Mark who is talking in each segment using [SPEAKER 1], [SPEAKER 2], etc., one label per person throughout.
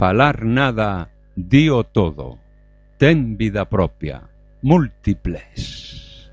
[SPEAKER 1] falar nada, dio todo. Ten vida propia. Múltiples.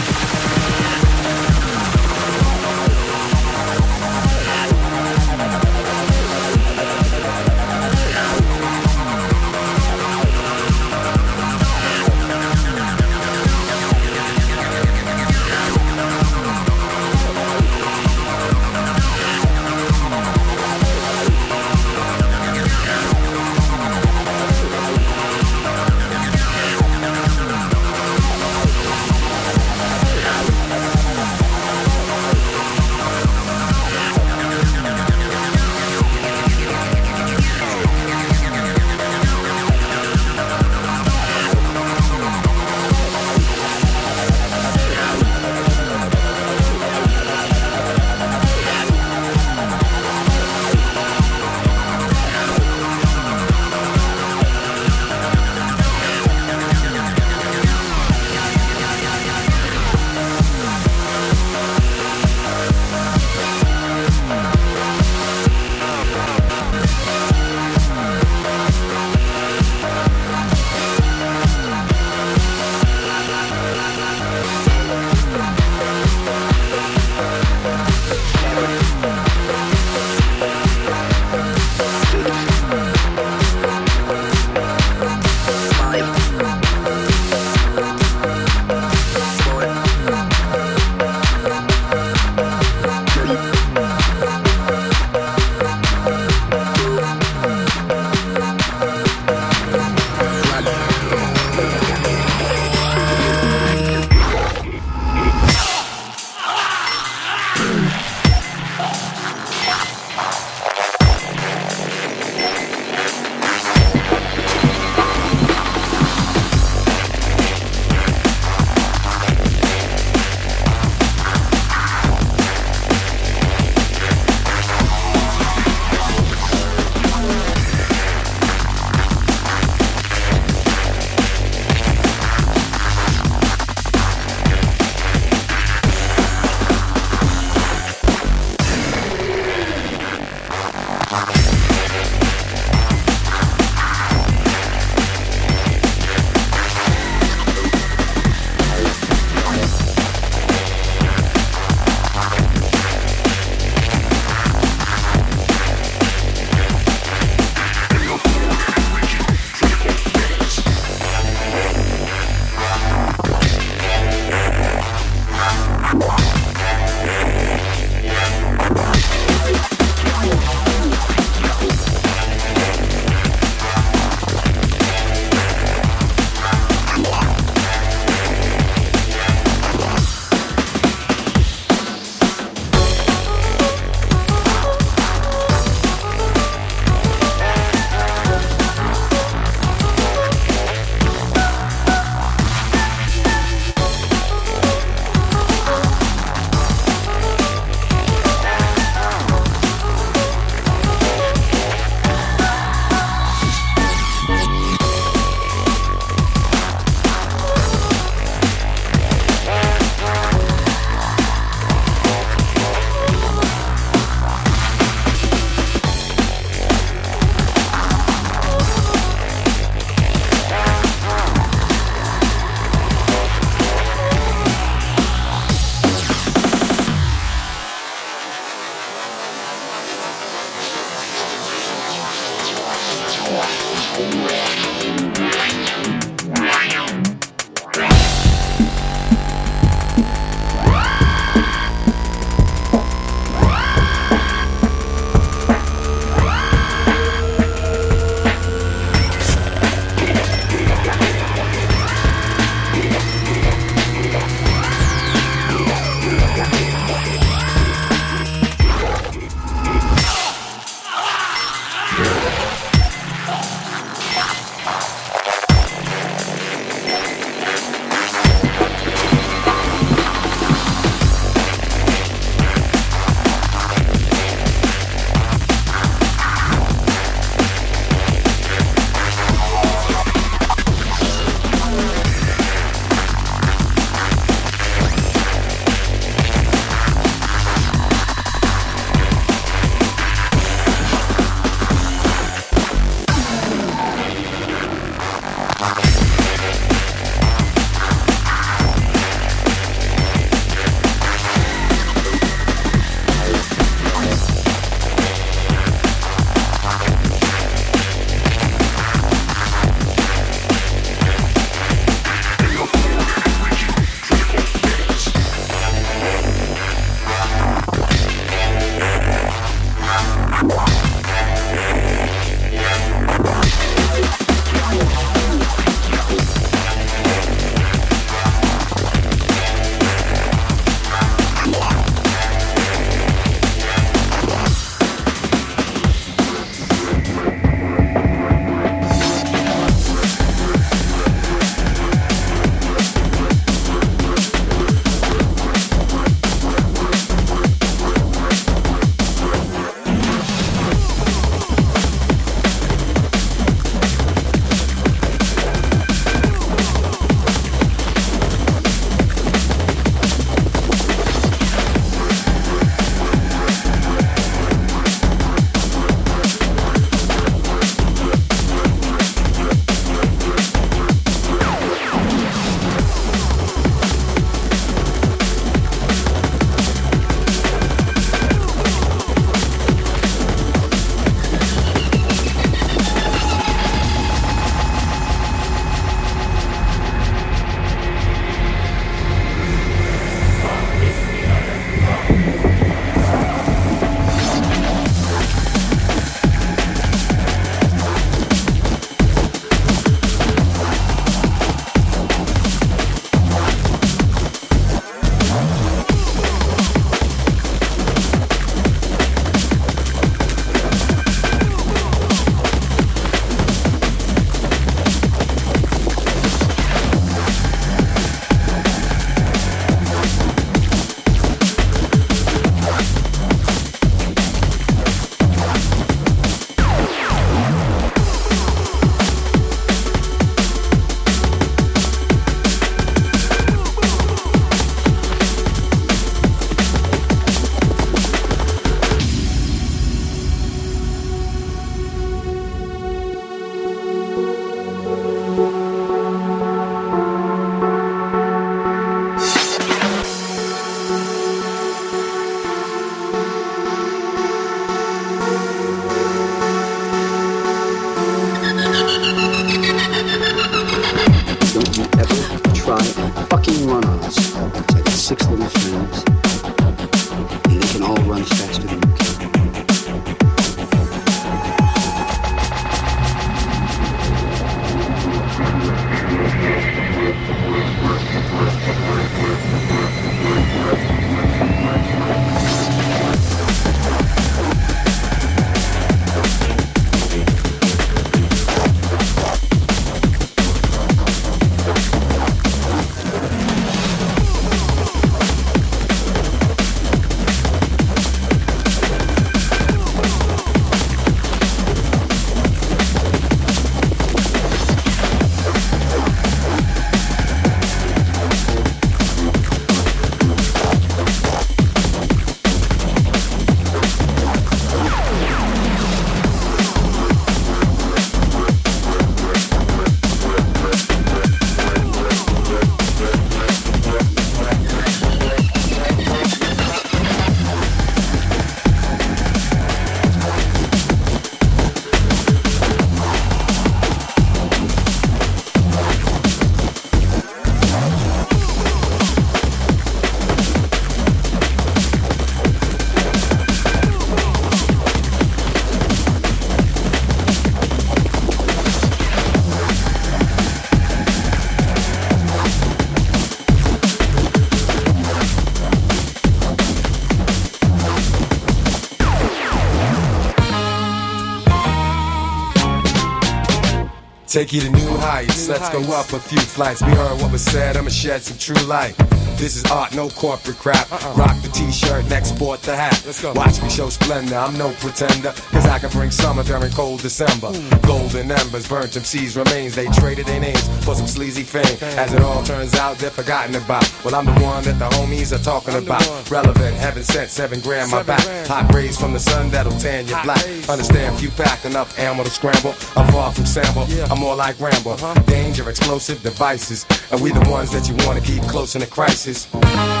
[SPEAKER 2] Take you to new heights. Let's go up a few flights. We heard what was said. I'ma shed some true light. This is art, no corporate crap. Uh-uh. Rock the t-shirt, next sport the hat. Let's go. Watch me show splendor, I'm no pretender. Cause I can bring summer during cold December. Ooh. Golden embers, burnt MC's remains. They traded their names for some sleazy fame. As it all turns out, they're forgotten about. Well, I'm the one that the homies are talking about. Relevant, heaven sent, seven grand my back. Hot rays from the sun that'll tan you black. Understand, few pack enough ammo to scramble. I'm far from sample, I'm more like Rambo. Uh-huh. Danger, explosive devices. And we the ones that you wanna keep close in a crisis. Peace.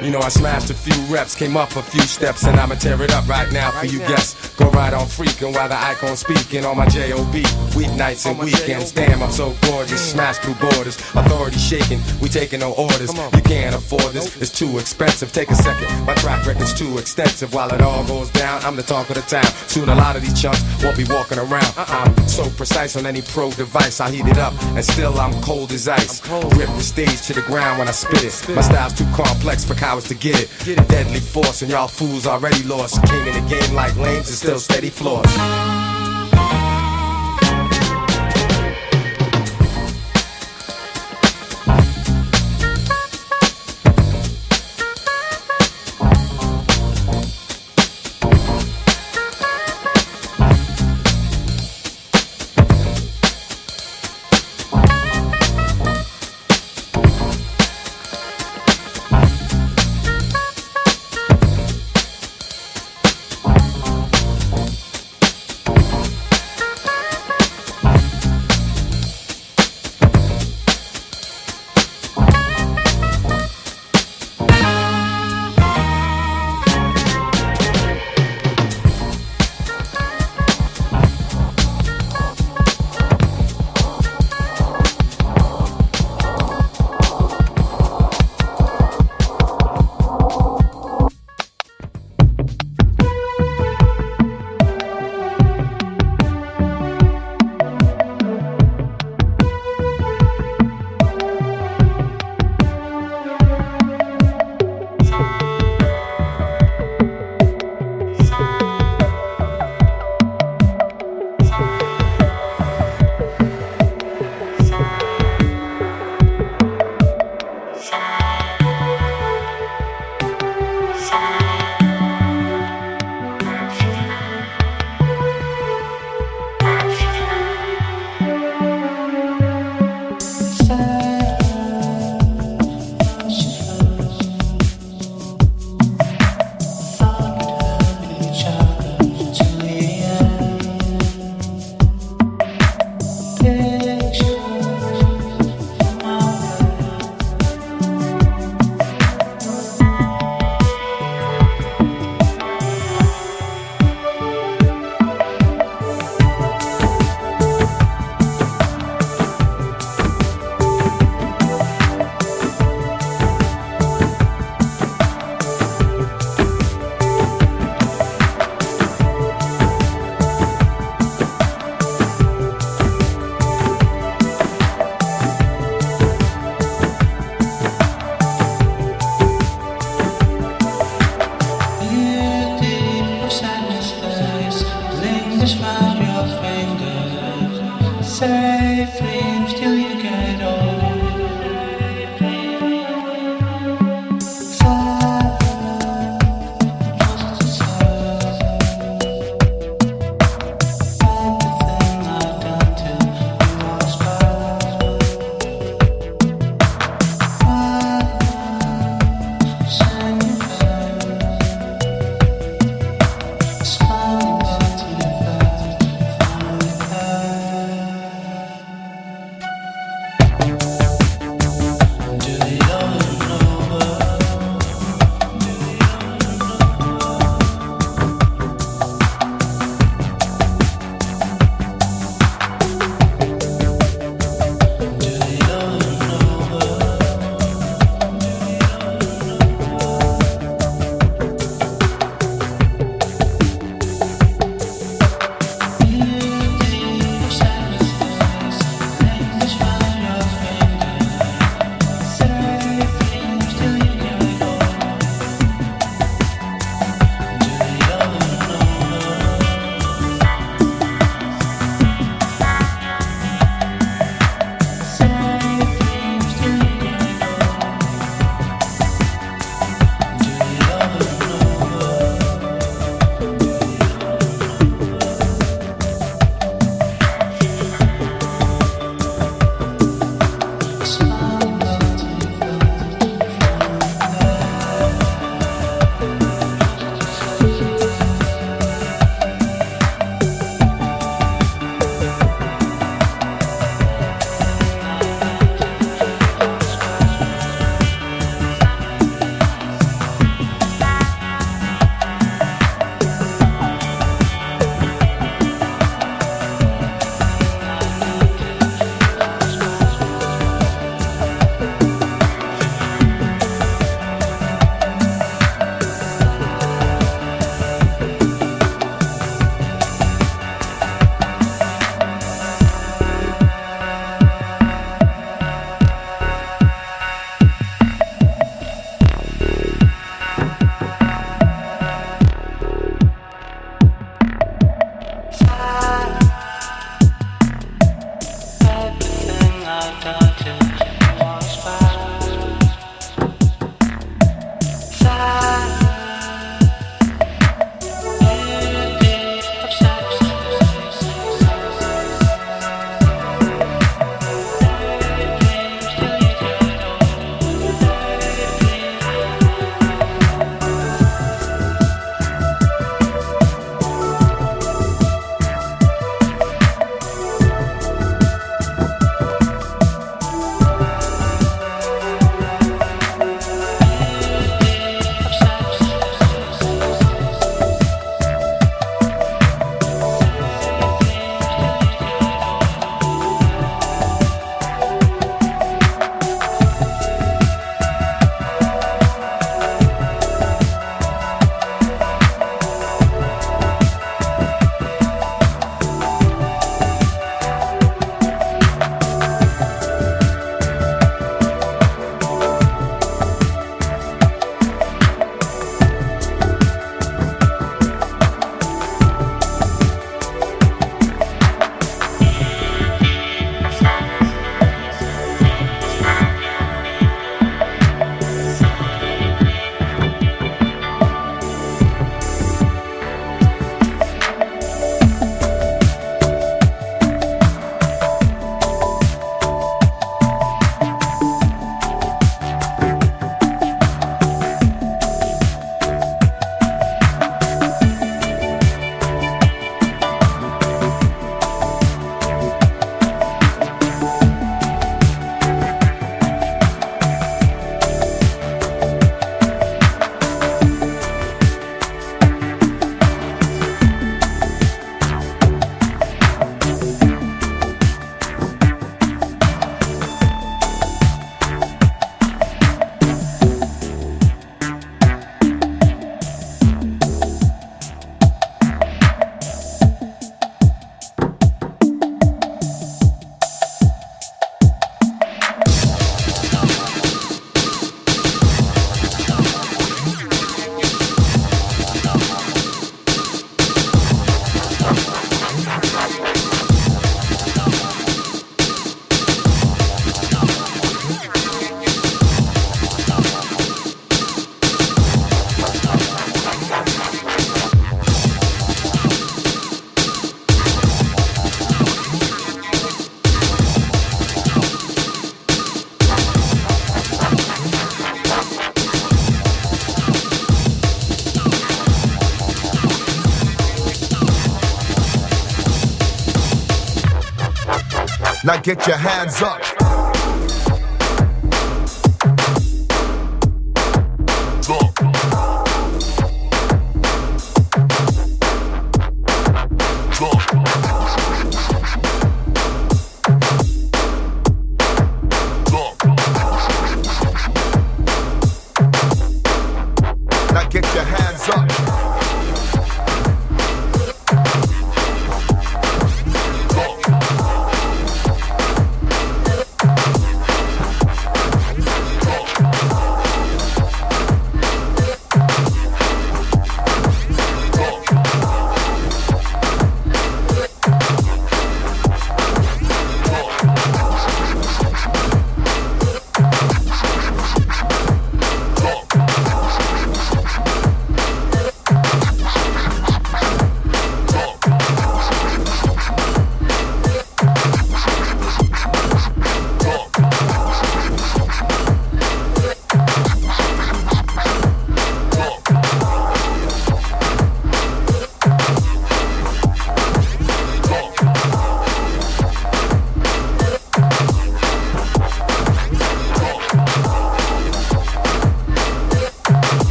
[SPEAKER 2] You know, I smashed a few reps, came up a few steps, and I'ma tear it up right now for you guests. Go right on freaking while the icon speaking on my JOB. Weeknights and weekends, damn, I'm so gorgeous. Smash through borders, authority shaking, we taking no orders. You can't afford this, it's too expensive. Take a second, my track record's too extensive. While it all goes down, I'm the talk of the town. Soon a lot of these chunks won't be walking around. I'm so precise on any pro device, I heat it up, and still I'm cold as ice. Rip the stage to the ground when I spit it. My style's too complex for cowards to get it. Get it. Deadly force, and y'all fools already lost. Came in the game like lames and still steady floors.
[SPEAKER 3] Get your hands up.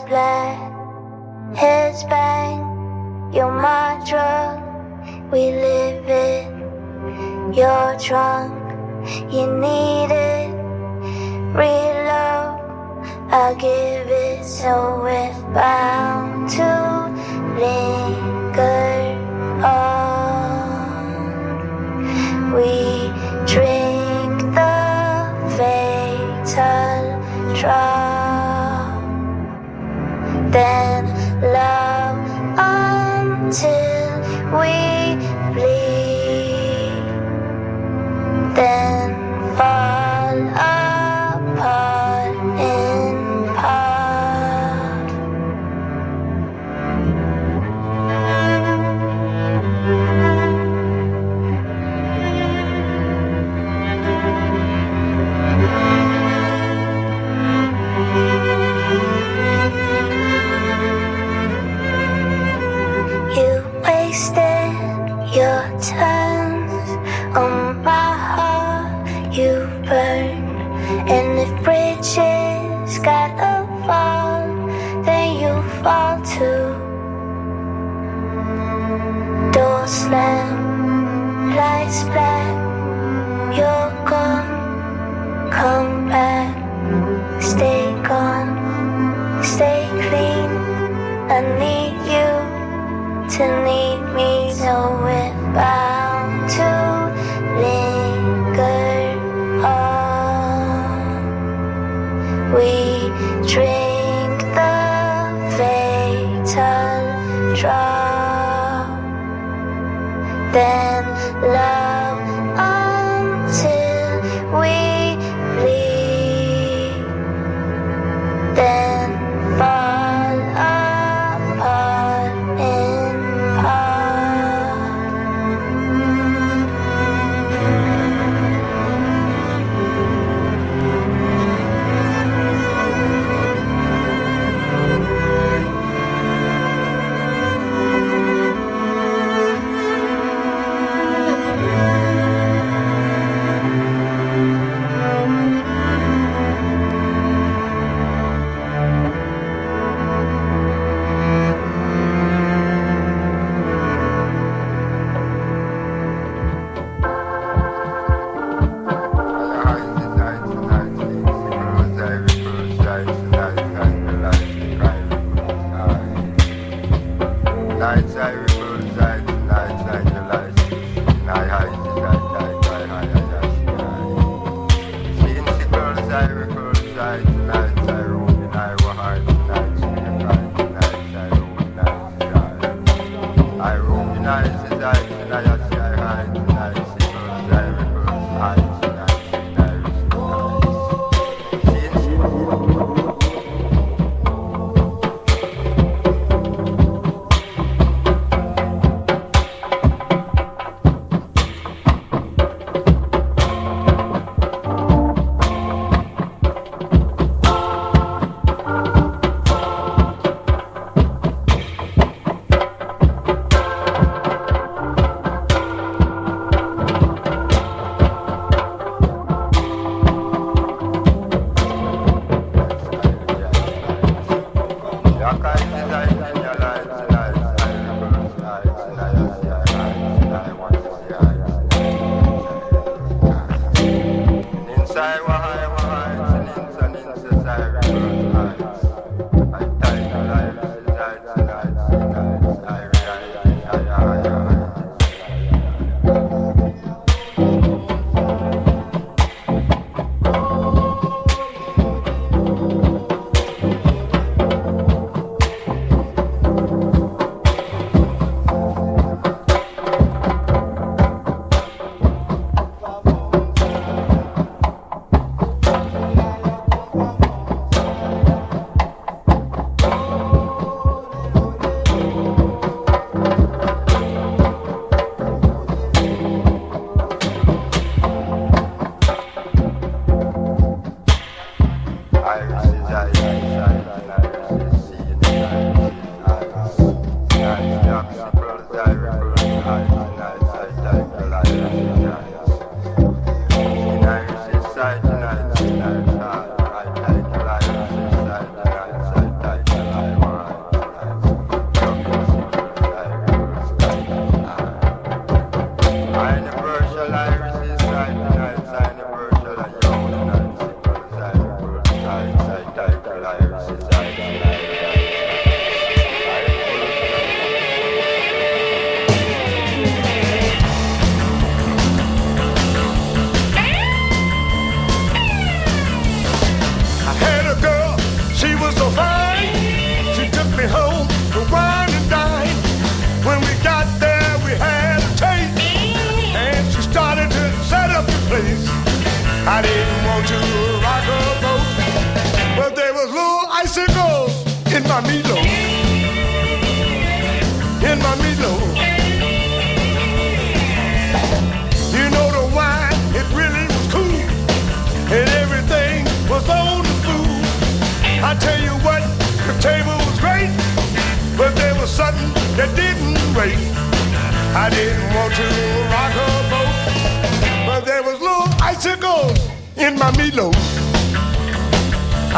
[SPEAKER 3] Black, heads bang. You're my drug, we live it. You're drunk, you need it. Real love, I give it, so we're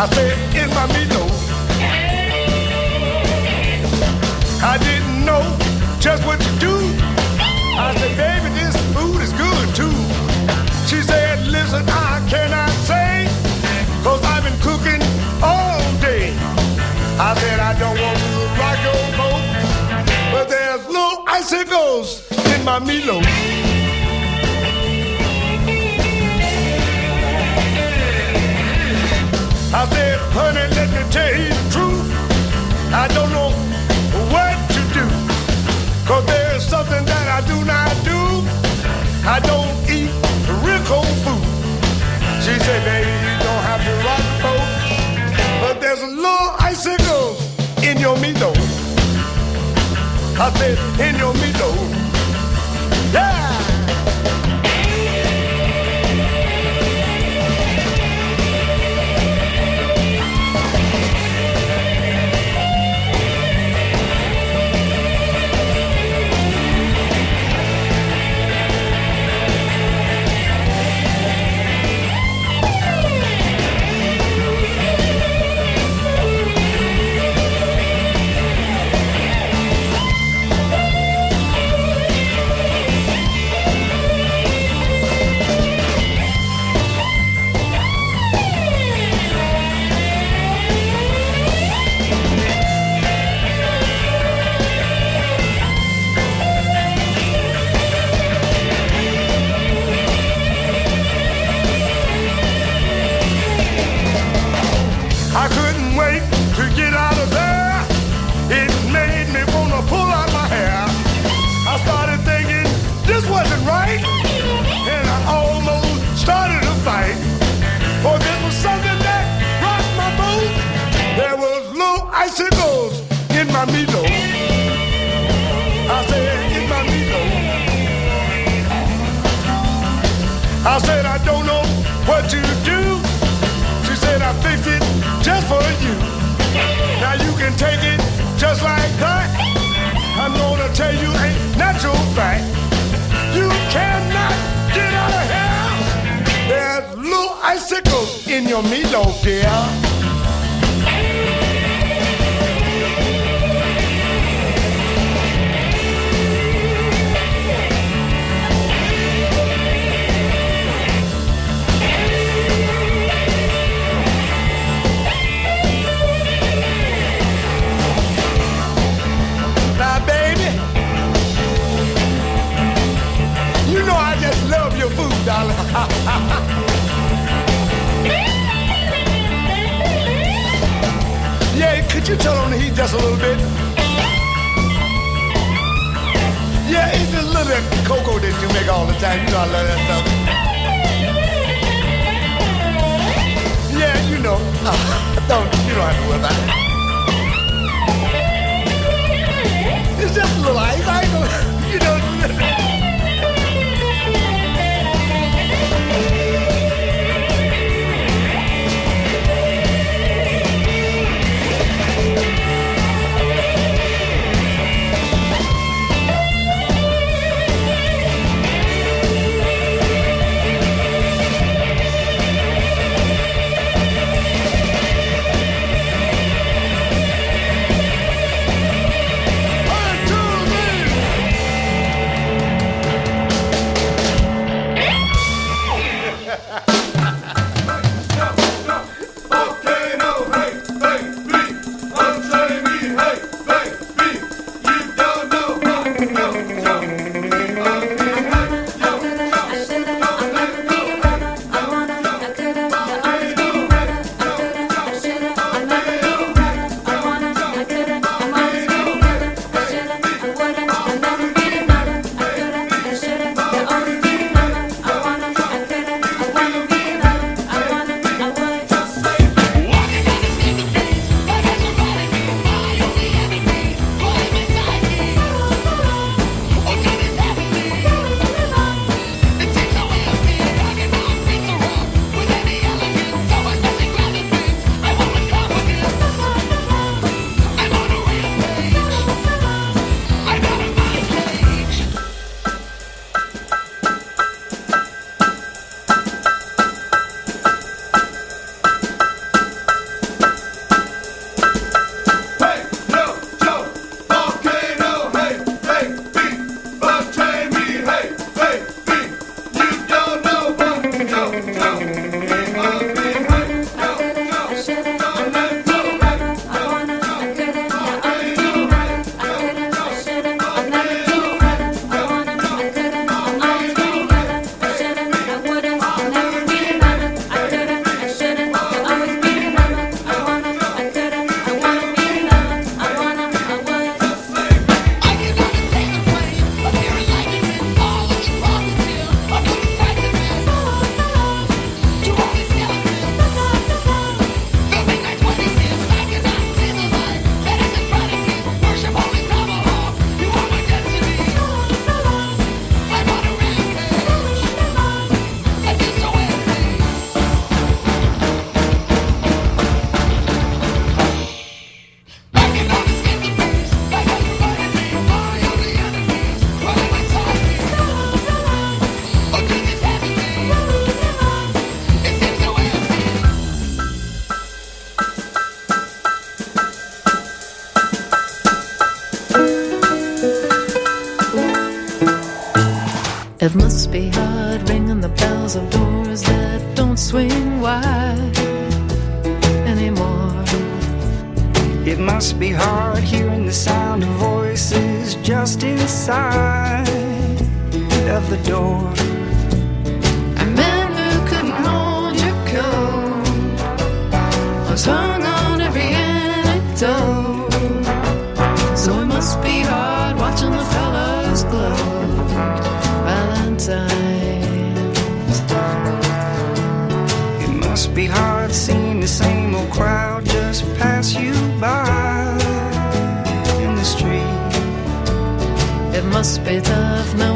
[SPEAKER 3] I said, "In my be. I didn't know just what to do. I said, baby, this food is good too. She said, listen, I cannot say, cause I've been cooking all day. I said, I don't want to rock your boat, but there's little icicles in my meatloaf. Honey, let me tell you the truth. I don't know what to do. Cause there's something that I do not do. I don't eat real cold food. She said,
[SPEAKER 4] baby, you don't have to rock the boat. But there's a little icicles in your meat though. I said, in your meat though. Yeah! Meatloaf, dear. You turn on the heat just a little bit? Yeah, it's a little bit cocoa that you make all the time. You know I love that stuff. Yeah, you know. Uh, don't you don't have to worry about it. It's just a little ice. I ain't gonna, you know.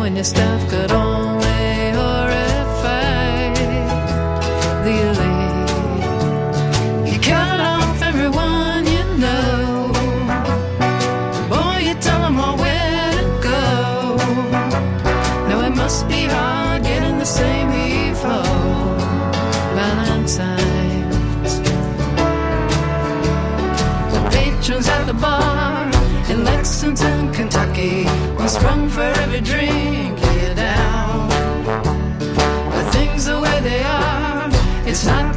[SPEAKER 5] Knowing your stuff could only horrify the elite. You cut off everyone you know. Boy, you tell them all where to go. No, it must be hard getting the same heave Lexington, Kentucky. One sprung for every drink you're down. But things the way they are, it's not